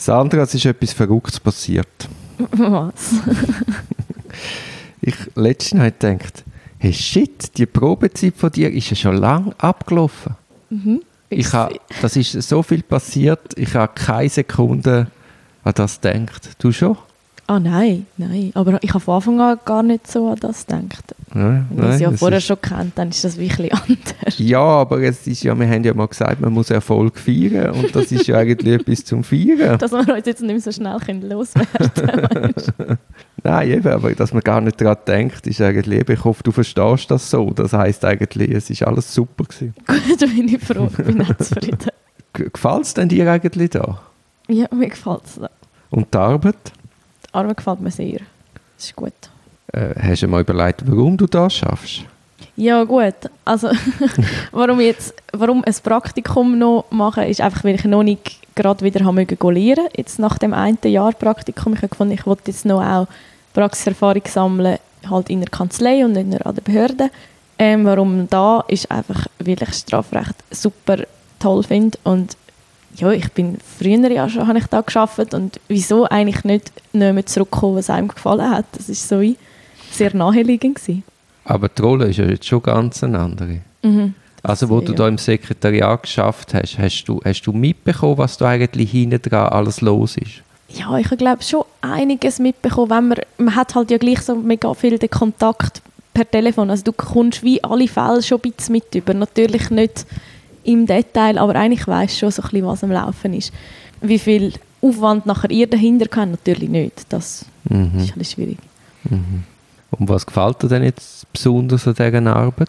Sandra, es ist etwas Verrücktes passiert. Was? Ich letztens habe gedacht, hey shit, die Probezeit von dir ist ja schon lang abgelaufen. Ich ha, das ist so viel passiert, ich habe keine Sekunde an das gedacht. Du schon? Ah nein, nein. Aber ich habe von Anfang an gar nicht so an das gedacht. Nein, Wenn ich es ja vorher ist- schon kennt, dann ist das wirklich anders. Ja, aber es ist ja, wir haben ja mal gesagt, man muss Erfolg feiern und das ist ja eigentlich etwas zum Feiern. Dass wir uns jetzt nicht mehr so schnell können loswerden können. Nein, eben, aber dass man gar nicht daran denkt, ist eigentlich, eben, ich hoffe, du verstehst das so. Das heisst eigentlich, es ist alles super gewesen. Gut, da bin ich froh. Ich bin auch zufrieden. Gefällt es denn dir eigentlich da? Ja, mir gefällt es. Und die Arbeit? Arbeit gefällt mir sehr. Das ist gut. Äh, hast du mal überlegt, warum du das schaffst? Ja gut, also warum jetzt, warum ein Praktikum noch machen, ist einfach, weil ich noch nicht gerade wieder haben mögen lernen. Jetzt nach dem einen Jahr Praktikum, ich habe gefunden, ich wollte jetzt noch auch Praxiserfahrung sammeln, halt in der Kanzlei und nicht nur an der Behörde. Ähm, warum da, ist einfach, weil ich Strafrecht super toll finde und ja, ich bin früher ja schon, habe ich da geschafft und wieso eigentlich nicht, mehr zurückkommen, was einem gefallen hat. Das ist so sehr naheliegend gewesen. Aber die Rolle ist ja jetzt schon ganz eine andere. Mhm. Also, wo Ja. du da im Sekretariat geschafft hast, hast du, hast du mitbekommen, was da eigentlich hinten dran alles los ist? Ja, ich glaube schon einiges mitbekommen, wenn man, man hat halt ja gleich so mega viel den Kontakt per Telefon, also du kommst wie alle Fälle schon ein bisschen mit über, natürlich nicht im Detail, aber eigentlich weißt schon so ein bisschen, was am Laufen ist. Wie viel Aufwand nachher ihr dahinter kann, natürlich nicht, das Mhm. ist ein bisschen schwierig. Und was gefällt dir denn jetzt besonders an dieser Arbeit?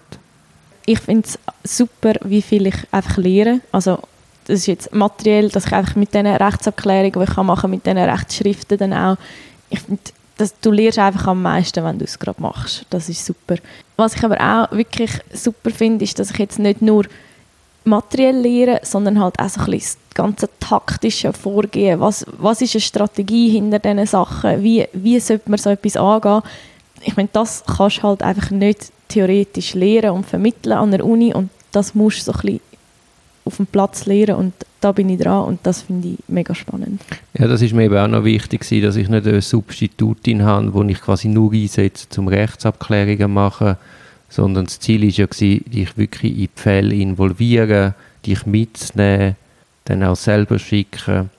Ich finde es super, wie viel ich einfach lehre, also das ist jetzt materiell, dass ich einfach mit diesen Rechtsabklärungen, die ich kann machen mit diesen Rechtsschriften dann auch, ich finde, dass du lernst einfach am meisten, wenn du es gerade machst. Das ist super. Was ich aber auch wirklich super finde, ist, dass ich jetzt nicht nur materiell lehre, sondern halt auch so ein bisschen das ganze taktische Vorgehen. Was, was ist eine Strategie hinter diesen Sachen? Wie, wie sollte man so etwas angehen? Ich meine, das kannst du halt einfach nicht theoretisch lehren und vermitteln an der Uni und das musst du so ein bisschen auf dem Platz lehren und da bin ich dran und das finde ich mega spannend. Ja, das ist mir eben auch noch wichtig, dass ich nicht eine Substitutin habe, die ich quasi nur einsetze, zum Rechtsabklärungen zu machen, sondern das Ziel war ja, gewesen, dich wirklich in die Fälle involvieren, dich mitzunehmen, dann auch selber schicken,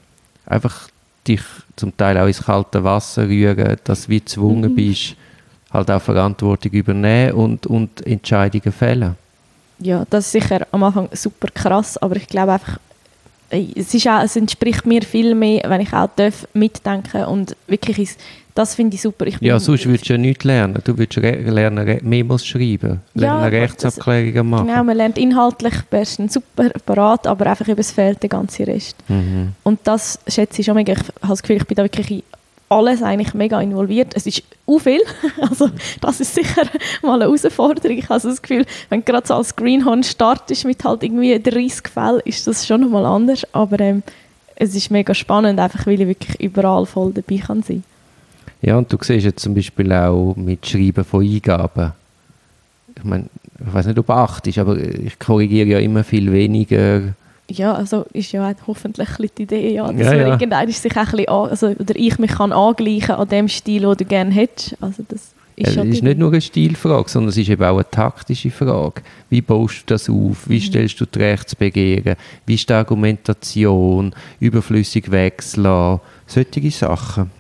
einfach dich zum Teil auch ins kalte Wasser rühren, dass du wie gezwungen bist, halt auch Verantwortung übernehmen und, und Entscheidungen fällen. Ja, das ist sicher am Anfang super krass, aber ich glaube einfach, es, ist auch, es entspricht mir viel mehr, wenn ich auch darf mitdenken und wirklich ist, das finde ich super. Ich Ja, sonst würdest du ja nichts lernen. Du würdest lernen, Memos schreiben, Ja, lernen, aber Rechtsabklärungen machen. Genau, man lernt inhaltlich bestens super parat, aber einfach über es fehlt der ganze Rest. Mhm. Und das schätze ich schon mega. Ich habe das Gefühl, ich bin da wirklich alles eigentlich mega involviert. Es ist auch viel. Also das ist sicher mal eine Herausforderung. Ich habe das Gefühl, wenn du gerade so als Greenhorn startest mit halt irgendwie 30 Fällen, ist das schon nochmal anders. Aber ähm, es ist mega spannend, einfach weil ich wirklich überall voll dabei kann sein. Ja, und du siehst jetzt zum Beispiel auch mit Schreiben von Eingaben. Ich meine, ich weiß nicht, ob du achtest, aber ich korrigiere ja immer viel weniger. Ja, also ist ja auch hoffentlich die Idee, ja, dass Ja, man ja. irgendwann sich auch ein bisschen an, also, oder ich mich kann angleichen an dem Stil, den du gerne hättest. Also das ist Es schon ist nicht nur eine Stilfrage, sondern es ist eben auch eine taktische Frage. Wie baust du das auf? Wie stellst du die Rechtsbegehren? Wie ist die Argumentation? Überflüssig wegzulassen? Solche Sachen.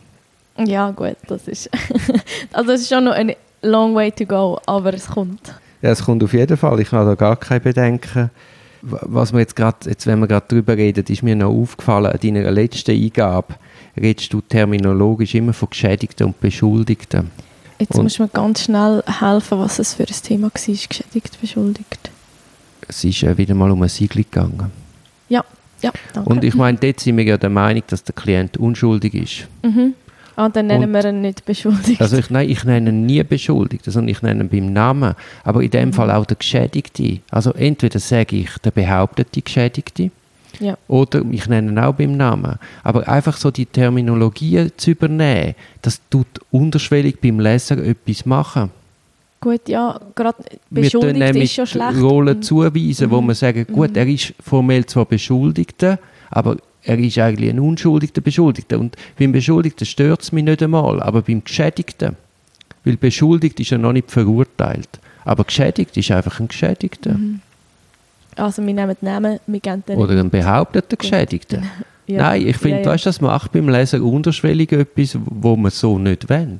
Ja, gut, das ist. also, es ist schon noch ein long way to go, aber es kommt. Ja, es kommt auf jeden Fall. Ich habe da gar keine Bedenken. Was wir jetzt gerade, jetzt, wenn wir gerade darüber reden, ist mir noch aufgefallen, an deiner letzten Eingabe redest du terminologisch immer von Geschädigten und Beschuldigten. Jetzt Und- musst du mir ganz schnell helfen, was es für ein Thema war, geschädigt, beschuldigt. Es ist äh, wieder mal um eine Siedlung gegangen. Ja, ja, danke. Und ich meine, dort sind wir ja der Meinung, dass der Klient unschuldig ist. mhm. Ah, dann nennen Und- wir ihn nicht beschuldigt. Also ich, nein, ich nenne ihn nie beschuldigt, sondern ich nenne ihn beim Namen. Aber in dem Fall auch der Geschädigte. Also entweder sage ich der behauptete Geschädigte ja. oder ich nenne ihn auch beim Namen. Aber einfach so die Terminologie zu übernehmen, das tut unterschwellig beim Leser etwas machen. Gut, ja, gerade Wir beschuldigt ist schon schlecht. Rollen Und- zuweisen, wo wir sagen, gut, er ist formell zwar Beschuldigter, aber er ist eigentlich ein unschuldiger Beschuldigter. Und beim Beschuldigten stört es mich nicht einmal, aber beim Geschädigten, weil beschuldigt ist er noch nicht verurteilt, aber geschädigt ist einfach ein Geschädigter. Mhm. Also wir nehmen Namen, wir geben den Oder ein behaupteter Geschädigter. Ja. Nein, ich finde, Ja, ja. weißt, das macht beim Leser unterschwellig etwas, wo man so nicht will.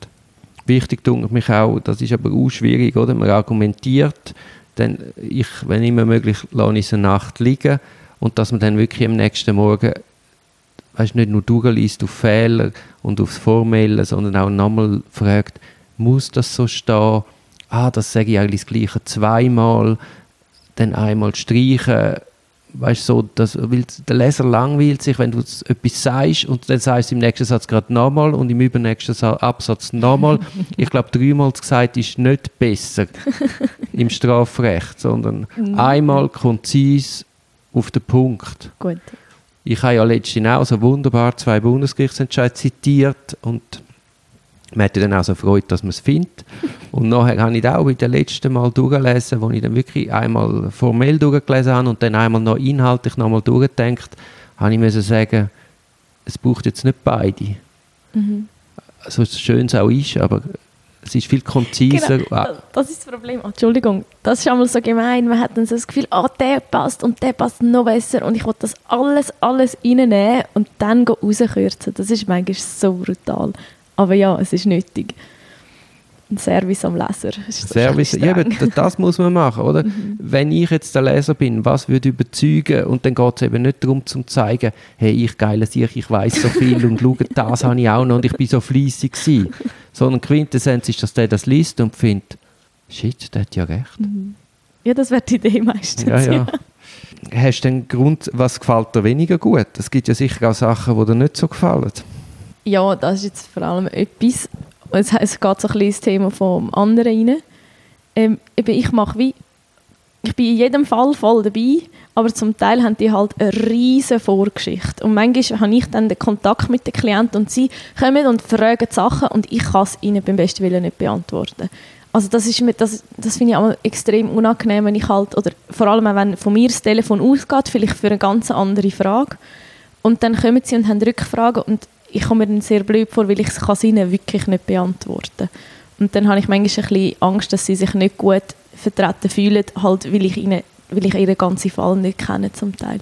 Wichtig tut mich auch, das ist aber auch schwierig, oder? Man argumentiert, dann ich, wenn immer möglich, lasse ich es eine Nacht liegen und dass man dann wirklich am nächsten Morgen weißt, nicht nur durchliest auf Fehler und aufs Formelle, sondern auch nochmal fragt, muss das so stehen? Ah, das sage ich eigentlich das Gleiche zweimal, dann einmal streichen, weißt so, dass, weil der Leser langweilt sich, wenn du etwas sagst und dann sagst du im nächsten Satz gerade nochmal und im übernächsten Sa Absatz nochmal. ich glaube, dreimal gesagt ist nicht besser im Strafrecht, sondern einmal konzis auf den Punkt. Gut. Ich habe ja letztens auch so wunderbar zwei Bundesgerichtsentscheide zitiert und man hatte dann auch so Freude, dass man es findet. Und nachher habe ich auch bei den letzten Mal durchgelesen, wo ich dann wirklich einmal formell durchgelesen habe und dann einmal noch inhaltlich nochmal durchgedacht, habe ich müssen sagen, es braucht jetzt nicht beide. Mhm. So schön es auch ist, aber es ist viel konziser. Genau, das- ist das Problem. Oh, Entschuldigung, das ist einmal so gemein. Man hat dann so das Gefühl, ah, der passt und der passt noch besser und ich will das alles, alles reinnehmen und dann rauskürzen. Das ist manchmal so brutal. Aber ja, es ist nötig. Ein Service am Leser. Service, ja, das muss man machen, oder? Wenn ich jetzt der Leser bin, was würde überzeugen? Und dann geht es eben nicht darum, zu zeigen, hey, ich geile sich, ich weiß so viel und schau, das habe ich auch noch und ich bin so fleissig gewesen. Sondern Quintessenz ist, dass der das liest und findet, shit, der hat ja recht. Ja, das wäre die Idee meistens. Ja, ja. Hast du einen Grund, was gefällt dir weniger gut? Es gibt ja sicher auch Sachen, die dir nicht so gefallen. Ja, das ist jetzt vor allem etwas. Es, geht so ein bisschen ins Thema vom anderen rein. Ähm, ich mache wie, ich bin in jedem Fall voll dabei, aber zum Teil haben die halt eine riesige Vorgeschichte. Und manchmal habe ich dann den Kontakt mit den Klienten und sie kommen und fragen Sachen und ich kann es ihnen beim besten Willen nicht beantworten. Also das, ist mir, das, das finde ich auch extrem unangenehm, wenn ich halt, oder vor allem auch wenn von mir das Telefon ausgeht, vielleicht für eine ganz andere Frage. Und dann kommen sie und haben Rückfragen und ich komme mir dann sehr blöd vor, weil ich es kann ihnen wirklich nicht beantworten Und dann habe ich manchmal ein bisschen Angst, dass sie sich nicht gut vertreten fühlen, halt, weil ich, ihnen, weil ich ihren ganzen Fall nicht kenne zum Teil.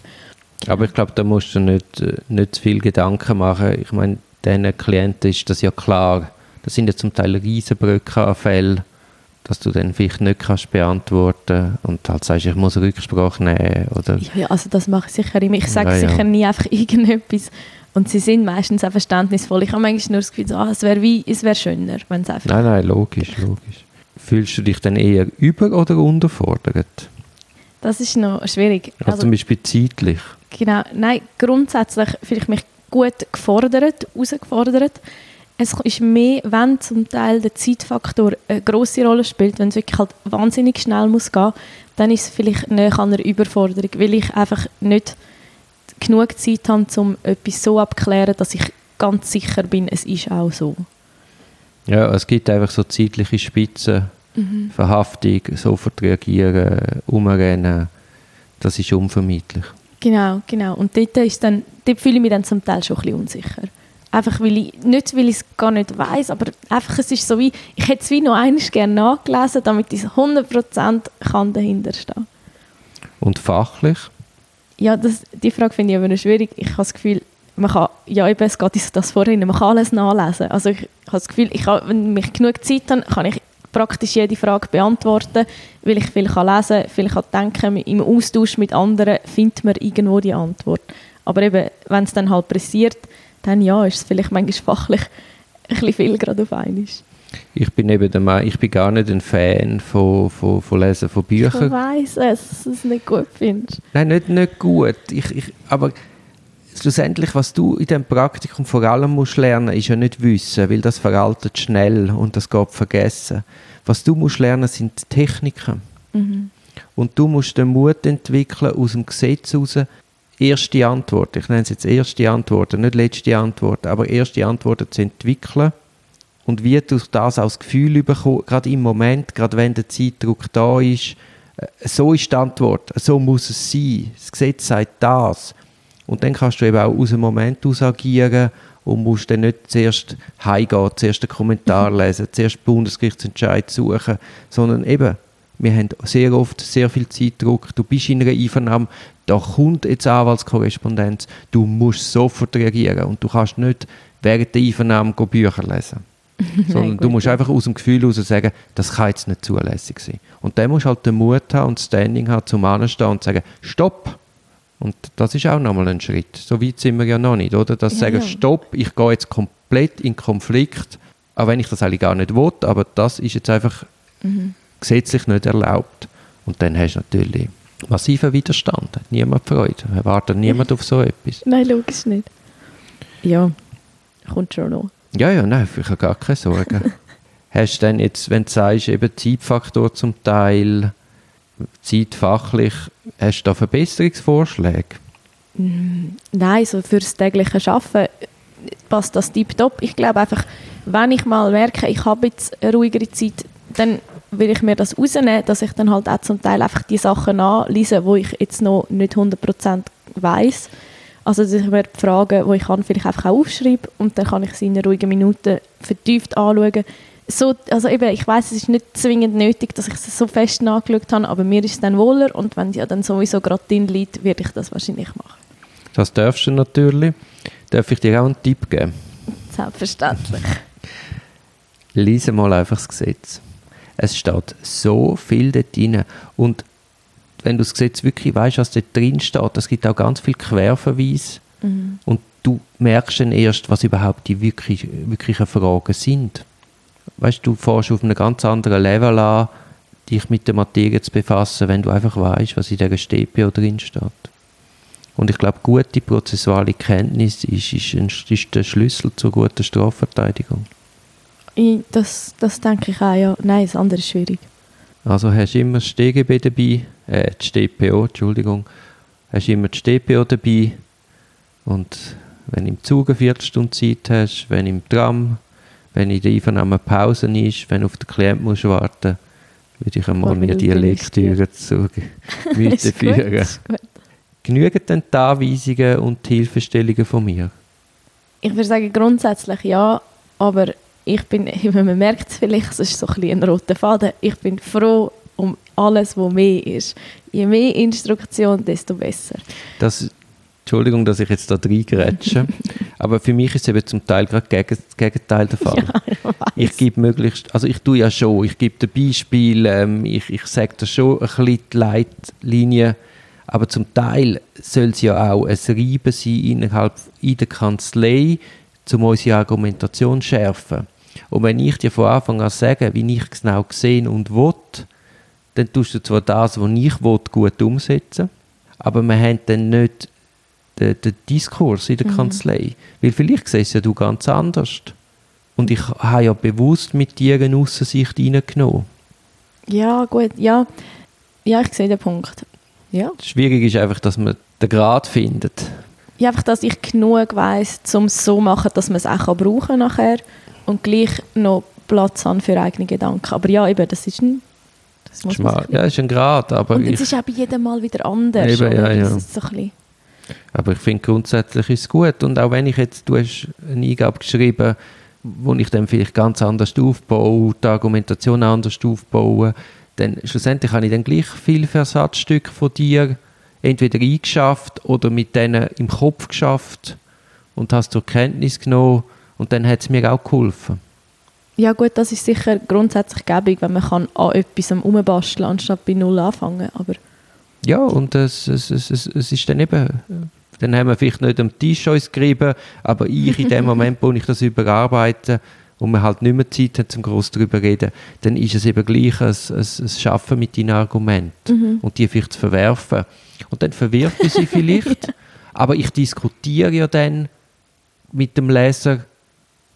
Aber ich glaube, da musst du nicht, äh, nicht zu viel Gedanken machen. Ich meine, diesen Klienten ist das ja klar. Das sind ja zum Teil Riesenbrücken an Fällen, dass du dann vielleicht nicht kannst beantworten und halt sagst, ich muss Rücksprache nehmen. Oder Ja, ja, also das mache ich sicher immer. Ich sage Ja, ja. sicher nie einfach irgendetwas. Und sie sind meistens auch verständnisvoll. Ich habe manchmal nur das Gefühl, so, ah, es wäre wie, es wäre schöner, wenn es einfach... Nein, nein, logisch, logisch. Fühlst du dich dann eher über- oder unterfordert? Das ist noch schwierig. Also, Also, zum Beispiel zeitlich. Genau, nein, grundsätzlich fühle ich mich gut gefordert, herausgefordert. Es ist mehr, wenn zum Teil der Zeitfaktor eine grosse Rolle spielt, wenn es wirklich halt wahnsinnig schnell muss gehen, dann ist es vielleicht näher an einer Überforderung, weil ich einfach nicht genug Zeit habe, um etwas so abzuklären, dass ich ganz sicher bin, es ist auch so. Ja, es gibt einfach so zeitliche Spitzen, Mhm. Verhaftung, sofort reagieren, umrennen. Das ist unvermeidlich. Genau, genau. Und dort, ist dann, dort fühle ich mich dann zum Teil schon ein bisschen unsicher. Einfach weil ich, nicht weil ich es gar nicht weiß, aber einfach es ist so wie, ich hätte es wie noch eines gerne nachgelesen, damit ich 100% kann dahinter stehen Und fachlich? Ja, das, die Frage finde ich aber schwierig. Ich habe das Gefühl, man kann, ja eben, es geht das vorhin, man kann alles nachlesen. Also ich, habe das Gefühl, ich kann, wenn ich genug Zeit habe, kann ich praktisch jede Frage beantworten, weil ich viel kann lesen, viel kann denken. Im Austausch mit anderen findet man irgendwo die Antwort. Aber eben, wenn es dann halt pressiert, dann ja, ist es vielleicht manchmal fachlich ein bisschen viel gerade auf einmal. Ich bin eben der Meinung, ich bin gar nicht ein Fan von, von, von Lesen von Ich Büchern. weiss es, dass du es nicht gut findest. Nein, nicht, nicht gut. Ich, ich, aber schlussendlich, was du in diesem Praktikum vor allem musst lernen, ist ja nicht Wissen, weil das veraltet schnell und das geht vergessen. Was du musst lernen, sind Techniken. Mhm. Und du musst den Mut entwickeln, aus dem Gesetz heraus erste Antworten, ich nenne es jetzt erste Antworten, nicht letzte Antworten, aber erste Antworten zu entwickeln und wie du das als Gefühl bekommst, gerade im Moment, gerade wenn der Zeitdruck da ist, äh, so ist die Antwort, so muss es sein, das Gesetz sagt das. Und dann kannst du eben auch aus dem Moment aus agieren und musst dann nicht zuerst heimgehen, zuerst den Kommentar lesen, zuerst Bundesgerichtsentscheid suchen, sondern eben, wir haben sehr oft sehr viel Zeitdruck, du bist in einer Einvernahme, da kommt jetzt Anwaltskorrespondenz, du musst sofort reagieren und du kannst nicht während der Einvernahme Bücher lesen. Sondern du musst einfach aus dem Gefühl heraus sagen, das kann jetzt nicht zulässig sein. Und dann musst du halt den Mut haben und das Standing haben, zum Anstehen und sagen, stopp! Und das ist auch nochmal ein Schritt. So weit sind wir ja noch nicht, oder? Dass ja, sagen, ja. stopp, ich gehe jetzt komplett in Konflikt, auch wenn ich das eigentlich gar nicht will, aber das ist jetzt einfach mhm. gesetzlich nicht erlaubt. Und dann hast du natürlich massiven Widerstand. Hat niemand Freude. Erwartet niemand auf so etwas. Nein, logisch nicht. Ja, kommt schon noch. Ja, ja, nein, ich habe gar keine Sorgen. Hast du denn jetzt, wenn du sagst, eben Zeitfaktor zum Teil, zeitfachlich, hast du da Verbesserungsvorschläge? Mm, nein, so fürs tägliche Arbeiten passt das tiptop. Ich glaube einfach, wenn ich mal merke, ich habe jetzt eine ruhigere Zeit, dann will ich mir das rausnehmen, dass ich dann halt auch zum Teil einfach die Sachen nachlese, wo ich jetzt noch nicht 100% weiß. Also dass ich mir die Fragen, die ich kann, vielleicht einfach auch aufschreibe und dann kann ich sie in einer ruhigen Minute vertieft anschauen. So, also eben, ich weiß, es ist nicht zwingend nötig, dass ich es so fest nachgeschaut habe, aber mir ist es dann wohler und wenn es ja dann sowieso gerade drin liegt, werde ich das wahrscheinlich machen. Das darfst du natürlich. Darf ich dir auch einen Tipp geben? Selbstverständlich. Lies mal einfach das Gesetz. Es steht so viel dort drin. Und wenn du das Gesetz wirklich weißt, was dort drin steht, es gibt auch ganz viel Querverweise. Mhm. Und du merkst dann erst, was überhaupt die wirklich, wirklichen Fragen sind. Weißt du, fährst auf einem ganz anderen Level an, dich mit der Materie zu befassen, wenn du einfach weißt, was in dieser StPO drin steht. Und ich glaube, gute prozessuale Kenntnis ist, ist, ein, ist der Schlüssel zur guten Strafverteidigung. Ich, das, das denke ich auch, ja. Nein, das andere ist schwierig. Also hast du immer das StGB dabei, äh, die StPO, Entschuldigung, hast du immer die StPO dabei. Und wenn du im Zug eine Viertelstunde Zeit hast, wenn im Tram, wenn in der Einvernahme Pause ist, wenn du auf den Klienten musst warten würde ich einmal mir die Lektüre zu Gemüte führen. Genügen denn die Anweisungen und die Hilfestellungen von mir? Ich würde sagen, grundsätzlich ja, aber ich bin, man merkt es vielleicht, es ist so ein, ein roter Faden, ich bin froh um alles, was mehr ist. Je mehr Instruktion, desto besser. Das, Entschuldigung, dass ich jetzt da reingrätsche, aber für mich ist es eben zum Teil gerade das Gegenteil der Fall. Ja, ich, ich gebe möglichst, also ich tue ja schon, ich gebe ein Beispiel, ähm, ich, ich sage da schon ein bisschen die Leitlinie, aber zum Teil soll es ja auch ein Reiben sein innerhalb in der Kanzlei, um unsere Argumentation zu schärfen. Und wenn ich dir von Anfang an sage, wie ich es genau gesehen und will, dann tust du zwar das, was ich will, gut umsetzen, aber wir haben dann nicht den, den Diskurs in der mhm. Kanzlei. Weil vielleicht siehst ja du ganz anders. Und ich habe ja bewusst mit dir eine Aussicht reingenommen. Ja, gut, ja. Ja, ich sehe den Punkt. Ja. Schwierig ist einfach, dass man den Grad findet. Ja, einfach, dass ich genug weiss, um es so zu machen, dass man es auch brauchen kann nachher und gleich noch Platz haben für eigene Gedanken. Aber ja, eben, das ist ein das muss man ja, ist ein Grad, aber und es ist auch bei jedem Mal wieder anders. Eben, ja, ja. So aber ich finde grundsätzlich ist es gut und auch wenn ich jetzt, du hast eine Eingabe geschrieben, wo ich dann vielleicht ganz anders aufbaue, die Argumentation anders aufbaue, dann schlussendlich habe ich dann gleich viel Versatzstücke von dir entweder eingeschafft oder mit denen im Kopf geschafft und hast zur Kenntnis genommen und dann hat es mir auch geholfen. Ja gut, das ist sicher grundsätzlich gäbig, wenn man kann an etwas umbasteln anstatt bei Null anfangen, aber... Ja, und es, es, es, es ist dann eben... Dann haben wir vielleicht nicht am Tisch uns gerieben, aber ich in dem Moment, wo ich das überarbeite und man halt nicht mehr Zeit hat, zum groß darüber reden, dann ist es eben gleich ein, ein, ein Schaffen mit deinen Argumenten mhm. und die vielleicht zu verwerfen. Und dann verwirft ich sie vielleicht, aber ich diskutiere ja dann mit dem Leser,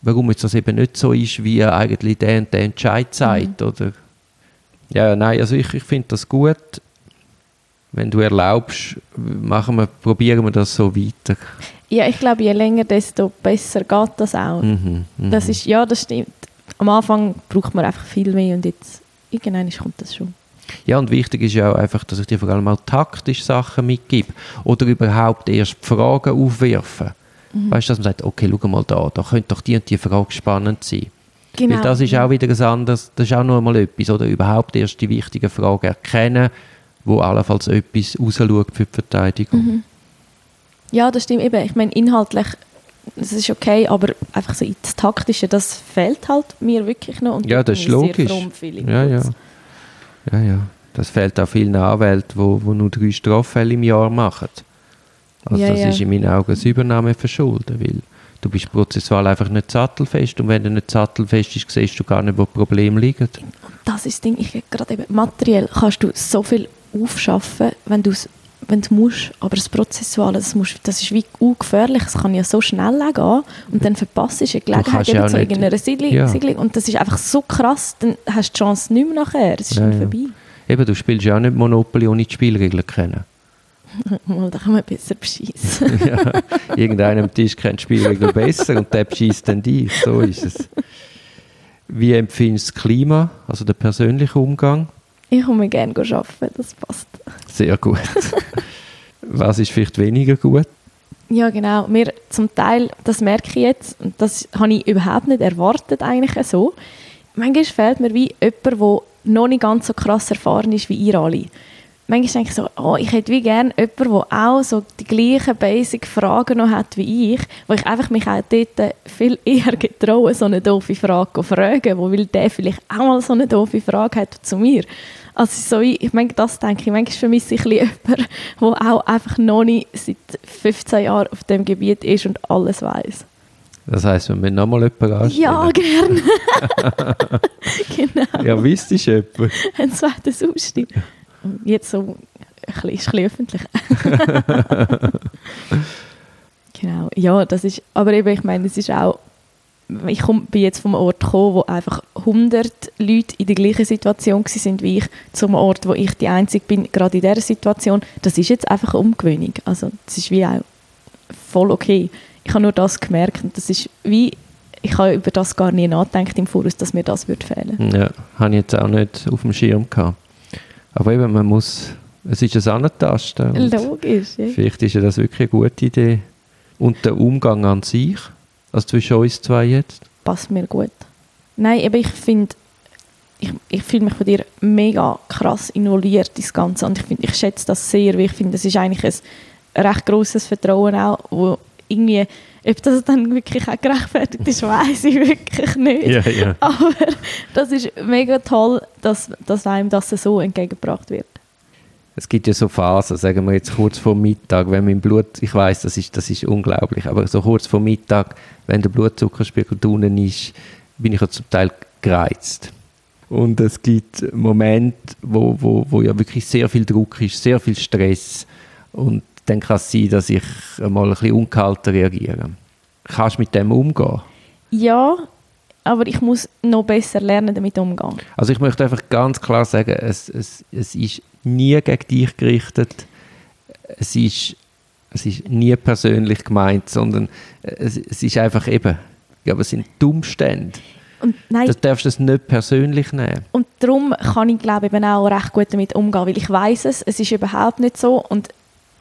warum jetzt das eben nicht so ist, wie eigentlich der und der Entscheid sagt, mhm. oder? Ja, nein, also ich, ich finde das gut. Wenn du erlaubst, machen wir, probieren wir das so weiter. Ja, ich glaube, je länger, desto besser geht das auch. Mhm, mh. Das ist, ja, das stimmt. Am Anfang braucht man einfach viel mehr und jetzt, irgendwann kommt das schon. Ja, und wichtig ist ja auch einfach, dass ich dir vor allem auch taktisch Sachen mitgebe oder überhaupt erst Fragen aufwerfen. Mhm. Weißt du, dass man sagt, okay, schau mal da, da könnte doch die und die Frage spannend sein. Genau. Weil das ist auch wieder ein anderes, das ist auch noch einmal etwas, oder überhaupt erst die wichtigen Fragen erkennen, wo allenfalls etwas rausschaut für die Verteidigung. Mhm. Ja, das stimmt eben. Ich meine, inhaltlich, das ist okay, aber einfach so ins Taktische, das fehlt halt mir wirklich noch. Und ja, das ist logisch. Ja, ja. ja, ja. Das fehlt auch vielen Anwälten, die wo, wo nur drei Straffälle im Jahr machen. Also ja, das ja. ist in meinen Augen das Übernahme verschulden, weil du bist prozessual einfach nicht sattelfest und wenn du nicht sattelfest bist, siehst du gar nicht, wo Probleme liegen. Und das ist das Ding, ich gerade eben, materiell kannst du so viel aufschaffen, wenn du es wenn du musst, aber das Prozessuale, das, musst, das ist wie ungefährlich, es kann ja so schnell gehen und dann verpasst du eine Gelegenheit eben zu irgendeiner Siedlung, ja. Siedlung und das ist einfach so krass, dann hast du die Chance nicht mehr nachher, es ist ja, dann vorbei. Eben, du spielst ja auch nicht Monopoly ohne die Spielregeln kennen. Mal, da kann man besser beschießen. ja, irgendeinem Tisch kennt die Spielregeln besser und der beschießt dann dich, so ist es. Wie empfindest du das Klima, also der persönliche Umgang? Ich komme gerne arbeiten, das passt. Sehr gut. Was ist vielleicht weniger gut? Ja, genau. Mir zum Teil, das merke ich jetzt, und das habe ich überhaupt nicht erwartet eigentlich so. Manchmal fehlt mir wie jemand, der noch nicht ganz so krass erfahren ist wie ihr alle manchmal denke ich so, oh, ich hätte wie gerne jemanden, der auch so die gleichen Basic-Fragen noch hat wie ich, wo ich einfach mich auch dort viel eher getraue, so eine doofe Frage zu fragen, wo will der vielleicht auch mal so eine doofe Frage hat zu mir. Also so, ich meine, das denke ich, manchmal vermisse ich jemanden, der auch einfach noch nicht seit 15 Jahren auf dem Gebiet ist und alles weiß. Das heisst, wir müssen nochmal jemanden anstellen? Ja, gerne. genau. Ja, wisst ihr jemanden? Ein zweites Ausstieg jetzt so ein bisschen, ist ein bisschen öffentlich. genau, ja, das ist, aber eben, ich meine, es ist auch, ich komm, bin jetzt vom Ort gekommen, wo einfach 100 Leute in der gleichen Situation sind wie ich, zum Ort, wo ich die Einzige bin, gerade in dieser Situation. Das ist jetzt einfach eine Umgewöhnung. Also das ist wie auch voll okay. Ich habe nur das gemerkt und das ist wie, ich habe über das gar nie nachgedacht im Voraus, dass mir das würde fehlen. Ja, habe ich jetzt auch nicht auf dem Schirm gehabt. Aber eben, man muss, es ist ein Antasten. Logisch, ja. Vielleicht ist ja das wirklich eine gute Idee. Und der Umgang an sich, also zwischen uns zwei jetzt? Passt mir gut. Nein, aber ich finde, ich, ich fühle mich von dir mega krass involviert ins Ganze und ich, find, ich schätze das sehr, weil ich finde, das ist eigentlich ein recht grosses Vertrauen auch, wo irgendwie ob das dann wirklich auch gerechtfertigt ist, weiß ich wirklich nicht. Yeah, yeah. Aber das ist mega toll, dass, dass einem das so entgegengebracht wird. Es gibt ja so Phasen, sagen wir jetzt kurz vor Mittag, wenn mein Blut, ich weiß, das ist, das ist unglaublich, aber so kurz vor Mittag, wenn der Blutzuckerspiegel unten ist, bin ich ja zum Teil gereizt. Und es gibt Momente, wo, wo, wo ja wirklich sehr viel Druck ist, sehr viel Stress. Und dann kann es sein, dass ich mal ein bisschen ungehalten reagiere. Kannst du mit dem umgehen? Ja, aber ich muss noch besser lernen, damit umzugehen. Also ich möchte einfach ganz klar sagen, es, es, es ist nie gegen dich gerichtet. Es ist, es ist nie persönlich gemeint, sondern es, es ist einfach eben, ja, aber es sind die Umstände. Und nein, das darfst du es nicht persönlich nehmen. Und darum kann ich glaube ich auch recht gut damit umgehen, weil ich weiß es, es ist überhaupt nicht so und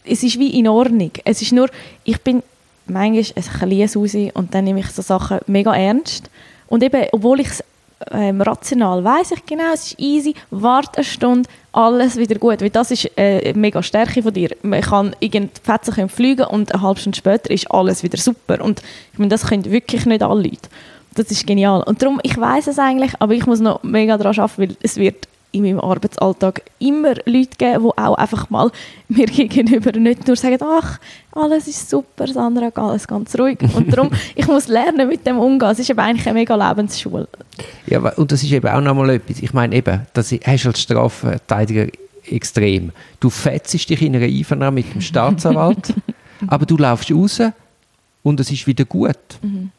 es ist wie in Ordnung. Es ist nur, ich bin manchmal ein bisschen Susi und dann nehme ich so Sachen mega ernst. Und eben, obwohl ich es ähm, rational weiß ich genau, es ist easy, warte eine Stunde, alles wieder gut. Weil das ist äh, mega Stärke von dir. Man kann irgendwie Fetzen fliegen und eine halbe Stunde später ist alles wieder super. Und ich meine, das können wirklich nicht alle Leute. Das ist genial. Und darum, ich weiß es eigentlich, aber ich muss noch mega daran arbeiten, weil es wird in meinem Arbeitsalltag immer Leute geben, die auch einfach mal mir gegenüber nicht nur sagen, ach, alles ist super, Sandra, alles ganz ruhig. Und darum, ich muss lernen, mit dem umzugehen. Es ist eben eigentlich eine mega Lebensschule. Ja, und das ist eben auch nochmal etwas. Ich meine eben, das hast du als Strafverteidiger extrem. Du fetzt dich in einer Einvernahme mit dem Staatsanwalt, aber du laufst raus und es ist wieder gut. Mhm.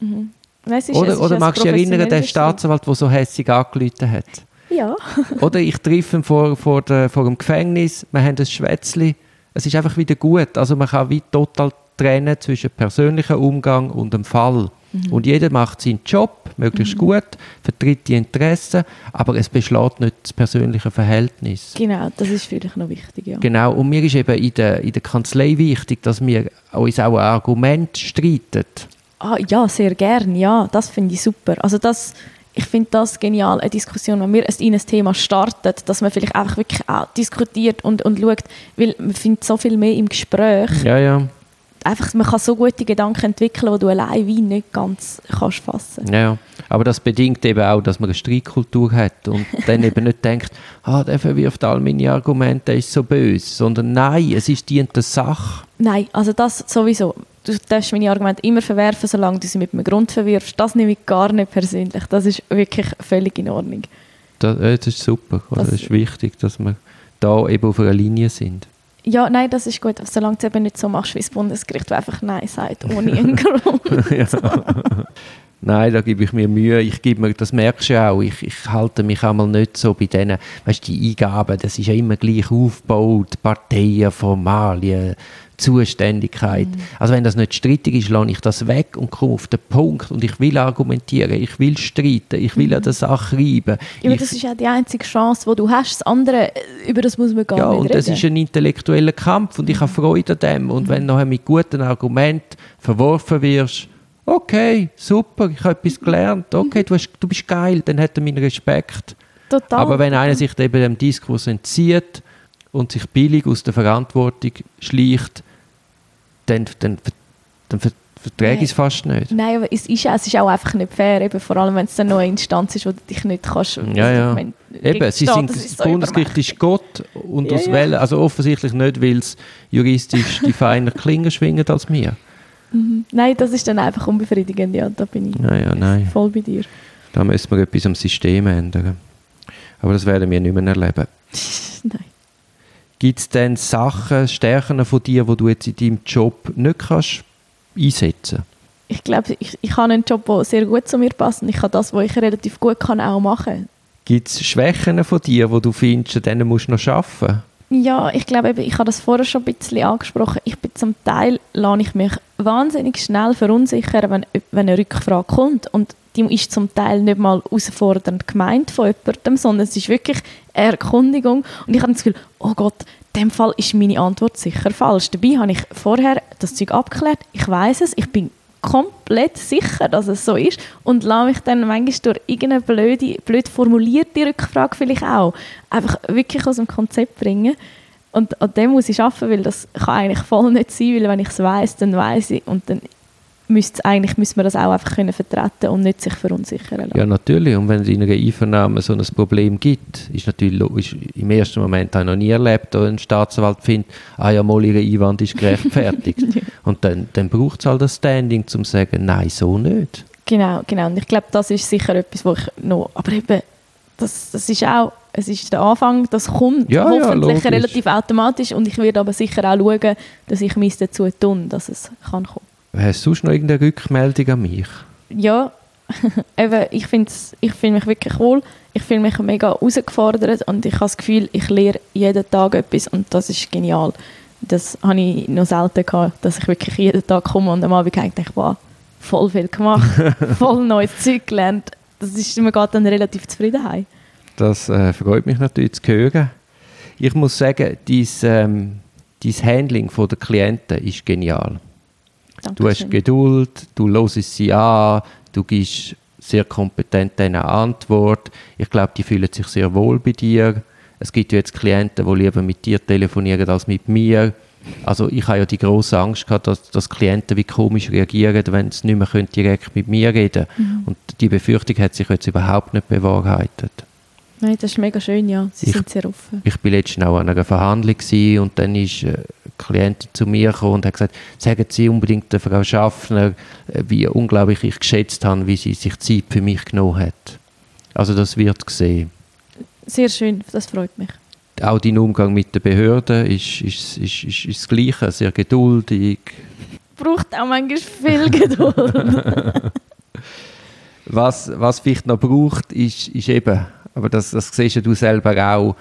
Mhm. Ist, oder oder magst du dich erinnern, der Staatsanwalt, der so hässlich angerufen hat? Ja. Oder ich treffe ihn vor, vor, der, vor dem Gefängnis, wir haben ein Schwätzchen. Es ist einfach wieder gut. Also man kann wie total trennen zwischen persönlichem Umgang und dem Fall. Mhm. Und jeder macht seinen Job möglichst mhm. gut, vertritt die Interessen, aber es beschlägt nicht das persönliche Verhältnis. Genau, das ist vielleicht noch wichtig, ja. Genau, und mir ist eben in der, in der Kanzlei wichtig, dass wir uns auch ein Argument streiten. Ah, ja, sehr gern, ja, das finde ich super. Also das, ich finde das genial, eine Diskussion, wenn wir in ein Thema starten, dass man vielleicht einfach wirklich auch diskutiert und, und schaut, weil man findet so viel mehr im Gespräch. Ja, ja einfach, man kann so gute Gedanken entwickeln, die du allein wie nicht ganz kannst fassen. Ja, aber das bedingt eben auch, dass man eine Streitkultur hat und dann eben nicht denkt, ah, der verwirft all meine Argumente, der ist so böse, sondern nein, es ist dient der Sache. Nein, also das sowieso. Du darfst meine Argumente immer verwerfen, solange du sie mit einem Grund verwirfst. Das nehme ich gar nicht persönlich. Das ist wirklich völlig in Ordnung. Das, das ist super. Das, das ist wichtig, dass wir da eben auf einer Linie sind. Ja, nein, das ist gut, solange du es eben nicht so machst, wie das Bundesgericht, wo einfach Nein sagt, ohne einen Grund. Nein, da gebe ich mir Mühe. Ich gebe mir, das merkst du auch, ich, ich halte mich einmal nicht so bei denen, weißt die Eingaben, das ist ja immer gleich aufgebaut, Parteien, Formalien, Zuständigkeit. Mhm. Also wenn das nicht strittig ist, lasse ich das weg und komme auf den Punkt und ich will argumentieren, ich will streiten, ich will mhm. an der Sache reiben. Ja, aber das ist ja die einzige Chance, die du hast. Das andere, über das muss man gar ja, nicht reden. Ja, und das ist ein intellektueller Kampf und ich habe mhm. Freude an dem. Und mhm. wenn du nachher mit guten Argumenten verworfen wirst, okay, super, ich habe etwas gelernt, okay, du, hast, du bist geil, dann hat er meinen Respekt. Total. Aber wenn einer sich eben dem Diskurs entzieht und sich billig aus der Verantwortung schleicht, dann, dann, dann verträge ich es fast nicht. Nein, aber es ist, es ist auch einfach nicht fair, eben, vor allem wenn es dann noch eine Instanz ist, wo du dich nicht kannst... Ja, ja. Meine, eben, sie sind, das, so Bundesgericht ist Gott und ja, aus ja. Wellen, also offensichtlich nicht, weil es juristisch die feiner Klingen schwingen als mir. Mhm. Nein, das ist dann einfach unbefriedigend, ja, da bin ich ja, ja, nein. voll bei dir. Da müssen wir etwas am System ändern. Aber das werden wir nicht mehr erleben. nein. Gibt es denn Sachen, Stärken von dir, die du jetzt in deinem Job nicht kannst einsetzen Ich glaube, ich, ich habe einen Job, der sehr gut zu mir passt und ich kann das, was ich relativ gut kann, auch machen. Gibt es Schwächen von dir, die du findest, an denen musst du noch arbeiten? Ja, ich glaube, ich habe das vorher schon ein bisschen angesprochen. Ich bin zum Teil, lasse ich mich wahnsinnig schnell verunsichern, wenn, wenn eine Rückfrage kommt. Und die ist zum Teil nicht mal herausfordernd gemeint von jemandem, sondern es ist wirklich eine Erkundigung. Und ich habe das Gefühl, oh Gott, in dem Fall ist meine Antwort sicher falsch. Dabei habe ich vorher das Zeug abgeklärt, ich weiß es, ich bin komplett sicher, dass es so ist und lasse mich dann manchmal durch irgendeine blöde, blöd formulierte Rückfrage vielleicht auch einfach wirklich aus dem Konzept bringen. Und an dem muss ich arbeiten, weil das kann eigentlich voll nicht sein, weil wenn ich es weiß, dann weiß ich und dann müsste eigentlich müssen wir das auch einfach können vertreten und nicht sich verunsichern lassen. Ja, natürlich. Und wenn es in einer Einvernahme so ein Problem gibt, ist natürlich ist im ersten Moment habe ich noch nie erlebt, dass ein Staatsanwalt findet, ah ja, mal, ihre Einwand ist gerechtfertigt. ja. Und dann, dann braucht es halt das Standing, um zu sagen, nein, so nicht. Genau, genau. Und ich glaube, das ist sicher etwas, wo ich noch, aber eben, das, das ist auch, es ist der Anfang, das kommt ja, hoffentlich ja, relativ automatisch und ich werde aber sicher auch schauen, dass ich mich dazu tun, dass es kann kommen. Hast du sonst noch irgendeine Rückmeldung an mich? Ja, eben, ich ich find mich wirklich wohl. Ich fühle mich mega herausgefordert und ich habe das Gefühl, ich lehre jeden Tag etwas und das ist genial. Das habe ich noch selten gehabt, dass ich wirklich jeden Tag komme und am Abend denke, wow, voll viel gemacht, voll neues Zeug gelernt. Das ist, man geht dann relativ zufrieden heim. Das äh, freut mich natürlich zu hören. Ich muss sagen, dein, ähm, dein Handling der Klienten ist genial. Dankeschön. Du hast Geduld, du hörst sie an, du gibst sehr kompetent eine Antwort. Ich glaube, die fühlen sich sehr wohl bei dir. Es gibt ja jetzt Klienten, die lieber mit dir telefonieren als mit mir. Also ich habe ja die große Angst gehabt, dass, dass Klienten wie komisch reagieren, wenn sie nicht mehr direkt mit mir reden können. Mhm. Und die Befürchtung hat sich jetzt überhaupt nicht bewahrheitet. Nein, das ist mega schön, ja. Sie ich, sind sehr offen. Ich war letztens auch an einer Verhandlung und dann ist äh, Klientin zu mir gekommen und hat gesagt, sagen Sie unbedingt der Frau Schaffner, wie unglaublich ich geschätzt habe, wie sie sich Zeit für mich genommen hat. Also das wird gesehen. Sehr schön, das freut mich. Auch dein Umgang mit den Behörden ist, ist, ist, ist, ist das Gleiche, sehr geduldig. Braucht auch manchmal viel Geduld. was, was vielleicht noch braucht, ist, ist eben aber das, das siehst du selber auch,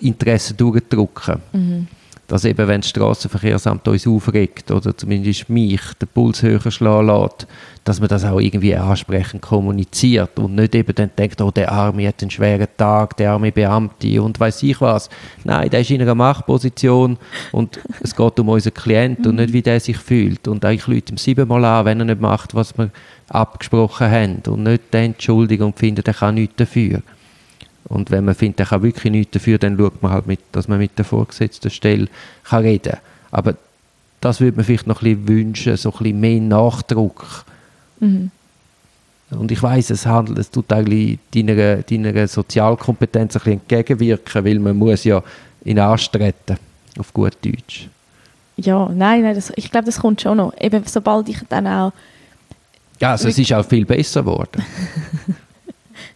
Interesse durchdrücken. Mhm. Dass eben, wenn das Strassenverkehrsamt uns aufregt oder zumindest mich den Puls höher schlagen lässt, dass man das auch irgendwie ansprechend kommuniziert und nicht eben dann denkt, oh, der Arme hat einen schweren Tag, der arme Beamte und weiß ich was. Nein, der ist in einer Machtposition und es geht um unseren Klienten und nicht, wie der sich fühlt. Und ich lüte ihm siebenmal an, wenn er nicht macht, was wir abgesprochen haben und nicht die Entschuldigung findet, er kann nichts dafür. Und wenn man findet, er kann wirklich nichts dafür, dann schaut man halt, mit, dass man mit der vorgesetzten Stelle kann reden kann. Aber das würde man vielleicht noch ein bisschen wünschen, so ein bisschen mehr Nachdruck. Mhm. Und ich weiß, es handelt, es tut eigentlich deiner, deiner Sozialkompetenz ein bisschen entgegenwirken, weil man muss ja in Anstreten auf gut Deutsch. Ja, nein, nein das, ich glaube, das kommt schon noch. Eben, sobald ich dann auch... Ja, also es ist auch viel besser geworden.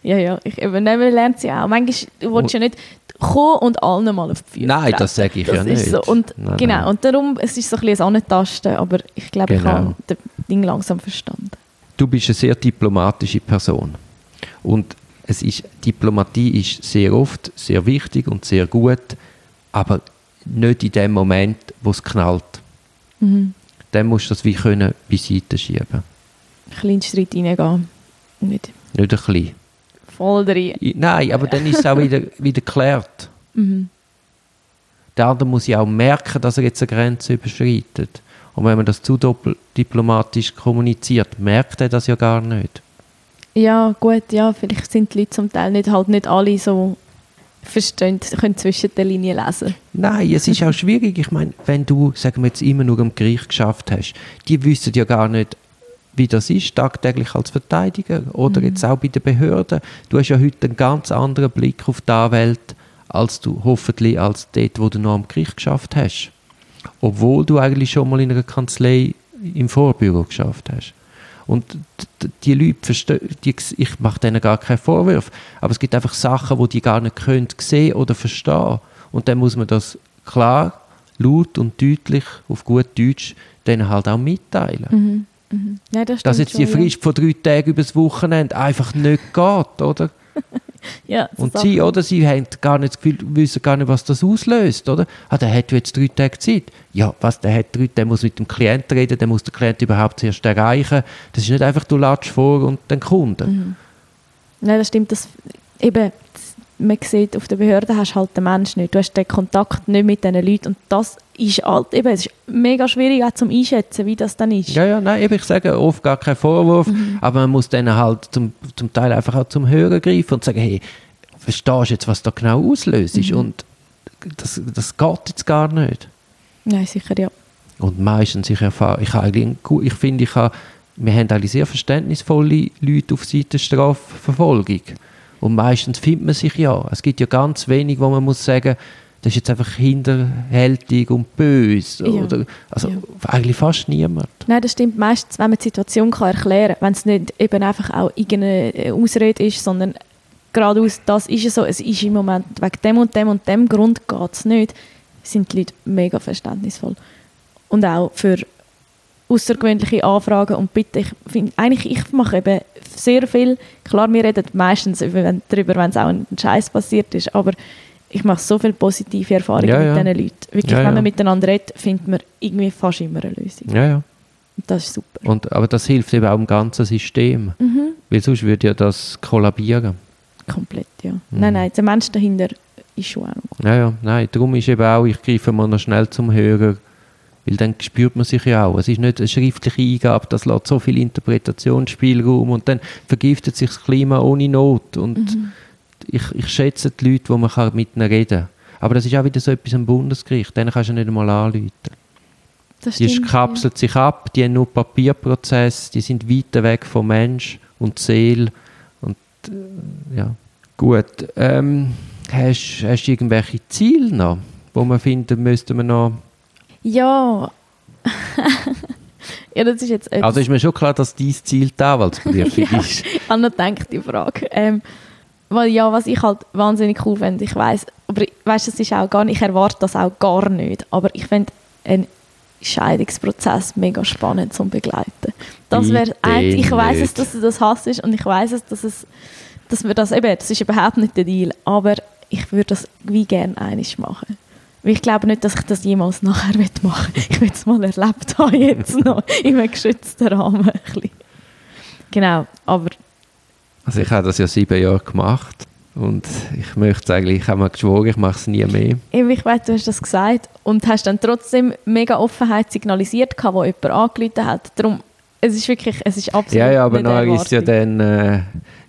Ja, ja, ich übernehme, lernt sie auch. Manchmal du willst du ja nicht kommen und allen mal auf die Füße Nein, das sage ich das ja nicht. So. Und, nein, genau, nein. und darum, es ist so ein bisschen Antasten, aber ich glaube, genau. ich habe das Ding langsam verstanden. Du bist eine sehr diplomatische Person und es ist, Diplomatie ist sehr oft sehr wichtig und sehr gut, aber nicht in dem Moment, wo es knallt. Mhm. Dann musst du das wie können beiseite schieben. Ein kleinen Schritt reingehen. Nicht. Nicht ein bisschen. Voll drin. Nein, aber dann ist es auch wieder, wieder geklärt. Mhm. Der andere muss ja auch merken, dass er jetzt eine Grenze überschreitet. Und wenn man das zu diplomatisch kommuniziert, merkt er das ja gar nicht. Ja, gut, ja, vielleicht sind die Leute zum Teil nicht, halt nicht alle so verstehen, können zwischen den Linien lesen. Nein, es ist auch schwierig. Ich meine, wenn du, sagen wir jetzt, immer nur am Gericht geschafft hast, die wissen ja gar nicht, wie das ist, tagtäglich als Verteidiger oder mhm. jetzt auch bei den Behörden. Du hast ja heute einen ganz anderen Blick auf die Welt, als du hoffentlich als dort, wo du noch am Gericht geschafft hast. Obwohl du eigentlich schon mal in einer Kanzlei im Vorbüro geschafft hast. Und die Leute verstehen, ich mache denen gar keinen Vorwurf, aber es gibt einfach Sachen, die die gar nicht können sehen oder verstehen. Und dann muss man das klar, laut und deutlich auf gut Deutsch denen halt auch mitteilen. Mhm. Mhm. Ja, das Dass jetzt die Frist von drei Tagen übers Wochenende einfach nicht geht, oder? ja, und sie, oder, sie haben gar nicht das Gefühl, wissen gar nicht, was das auslöst, oder? Ah, der hat jetzt drei Tage Zeit. Ja, was, der hat drei, der muss mit dem Klienten reden, der muss den Klienten überhaupt zuerst erreichen. Das ist nicht einfach, du latsch vor und den Kunden. Mhm. Nein, das stimmt. Das, eben, man sieht, auf der Behörde hast du halt den Menschen nicht. Du hast den Kontakt nicht mit diesen Leuten. Und das ist halt, eben, es ist mega schwierig auch zum Einschätzen, wie das dann ist. Ja, ja, nein, eben, ich sage oft gar keinen Vorwurf, mhm. aber man muss dann halt zum, zum Teil einfach auch zum Hören greifen und sagen, hey, verstehst du jetzt, was da genau auslöst? Mhm. Und das, das geht jetzt gar nicht. Nein, sicher, ja. Und meistens, ich erfahre, ich, ich finde, ich habe, wir haben alle sehr verständnisvolle Leute auf Seite Strafverfolgung. Und meistens findet man sich ja. Es gibt ja ganz wenig, wo man muss sagen, das ist jetzt einfach hinterhältig und böse. Ja. Oder, also ja. eigentlich fast niemand. Nein, das stimmt. Meistens, wenn man die Situation kann erklären kann, wenn es nicht eben einfach auch irgendeine Ausrede ist, sondern geradeaus, das ist es so, es ist im Moment wegen dem und dem und dem Grund geht es nicht, sind die Leute mega verständnisvoll. Und auch für außergewöhnliche Anfragen und Bitte. Ich finde, eigentlich, ich mache eben sehr viel. Klar, wir reden meistens darüber, wenn es auch ein Scheiß passiert ist, aber ich mache so viele positive Erfahrungen ja, mit diesen Leuten. Wirklich, ja, wenn man miteinander redet, findet man irgendwie fast immer eine Lösung. Ja, ja. Und das ist super. Und, aber das hilft eben auch im ganzen System. Mhm. Weil sonst würde ja das kollabieren. Komplett, ja. Mhm. Nein, nein, der Mensch dahinter ist schon auch noch. Ja, ja, nein, darum ist eben auch, ich greife mal noch schnell zum Hörer weil dann spürt man sich ja auch. Es ist nicht eine schriftliche Eingabe, das lässt so viel Interpretationsspielraum und dann vergiftet sich das Klima ohne Not. Und mhm. ich, ich schätze die Leute, wo man mit ihnen reden kann. Aber das ist auch wieder so etwas am Bundesgericht. Denen kannst du nicht einmal anrufen. Das die stimmt, kapselt ja. sich ab, die haben nur Papierprozess, die sind weit weg vom Mensch und Seele. Und äh, ja, gut. Ähm, hast, hast du irgendwelche Ziele noch, wo man findet, müsste man noch ja. ja, das ist jetzt etwas. Also ist mir schon klar, dass dein Ziel die Anwaltsprüfung ja, ist. Ich habe noch gedacht, die Frage. Ähm, weil ja, was ich halt wahnsinnig cool finde, ich weiß, aber weißt, das ist auch gar nicht, ich erwarte das auch gar nicht, aber ich finde einen Scheidungsprozess mega spannend zum begleiten. Das wäre ich weiß es, dass du das hast und ich weiß es, dass es, dass wir das eben, das ist überhaupt nicht der Deal, aber ich würde das wie gerne einiges machen Weil ich glaube nicht, dass ich das jemals nachher machen will. Ich will es mal erlebt haben, jetzt noch, in einem geschützten Rahmen. Ein bisschen. Genau, aber... Also ich habe das ja sieben Jahre gemacht und ich möchte eigentlich, ich habe mir geschworen, ich mache es nie mehr. Eben, ich weiß, du hast das gesagt und hast dann trotzdem mega Offenheit signalisiert, wo jemand angerufen hat. Darum, es ist wirklich, es ist absolut Ja, ja, aber nachher ist ja dann äh,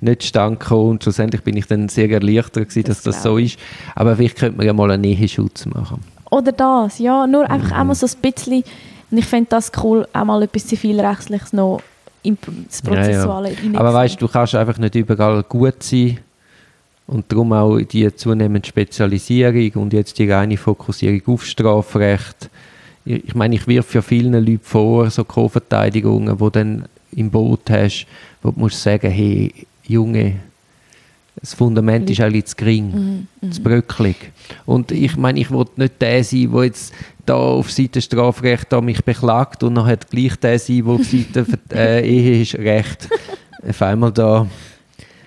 nicht stand gekommen und schlussendlich bin ich dann sehr erleichtert gewesen, das dass das so ist. Aber vielleicht könnte man ja mal einen Näheschutz machen. Oder das, ja, nur einfach mhm. einmal so ein bisschen, und ich finde das cool, auch mal etwas Zivilrechtliches noch ins Prozessuale ja, ja. Aber weißt du, du kannst einfach nicht überall gut sein und darum auch die zunehmende Spezialisierung und jetzt die reine Fokussierung auf Strafrecht. Ich meine, ich wirf ja vielen Leuten vor, so Co-Verteidigungen, wo dann im Boot hast, wo du musst sagen, hey, Junge, das Fundament ist eigentlich zu gering, mhm. zu bröcklig. Und ich meine, ich wollte nicht der sein, der jetzt da auf Seite Strafrecht da mich beklagt und dann hat gleich der sein, der auf Seite äh, Ehe ist Recht auf einmal da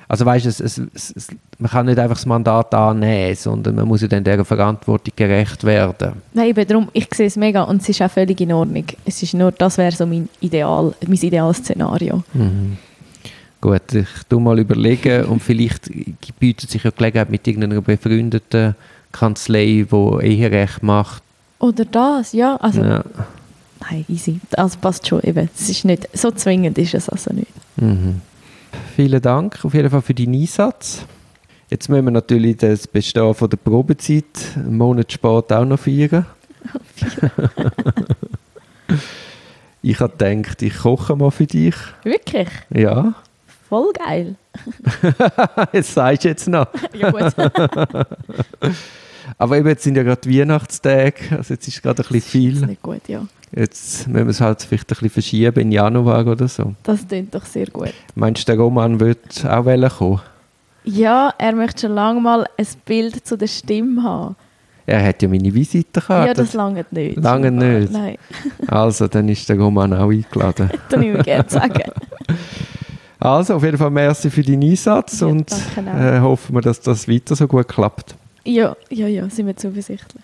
also weißt es, es, es, man kann nicht einfach das Mandat annehmen, sondern man muss ja dann dieser Verantwortung gerecht werden. Nein, eben darum, ich sehe es mega und es ist auch völlig in Ordnung. Es ist nur, das wäre so mein Ideal, mein Idealszenario. Mhm. Gut, ich tu mal überlegen und vielleicht bietet sich ja Gelegenheit mit irgendeiner befreundeten Kanzlei, die Eherecht macht. Oder das, ja. Also, ja. Nein, easy. Das passt schon eben. Es ist nicht, so zwingend ist es also nicht. Mhm. Vielen Dank auf jeden Fall für deinen Einsatz. Jetzt müssen wir natürlich das Bestehen von der Probezeit einen Monat später auch noch feiern. ich habe gedacht, ich koche mal für dich. Wirklich? Ja. Voll geil. jetzt sagst du jetzt noch. ja gut. Aber eben, jetzt sind ja gerade Weihnachtstage, also jetzt ist gerade ein bisschen viel. Das ist nicht gut, ja. Jetzt müssen wir es halt vielleicht ein bisschen verschieben in Januar oder so. Das klingt doch sehr gut. Meinst du, der Roman wird auch kommen? Ja, er möchte schon lange mal ein Bild zu der Stimme haben. Er hat ja meine Visitenkarte. Ja, das lange nicht. Lange nicht? Nein. Also, dann ist der Roman auch eingeladen. das würde ich gerne sagen. Also, auf jeden Fall merci für deinen Einsatz ja, und äh, hoffen wir, dass das weiter so gut klappt. Ja, ja, ja, sind wir zuversichtlich.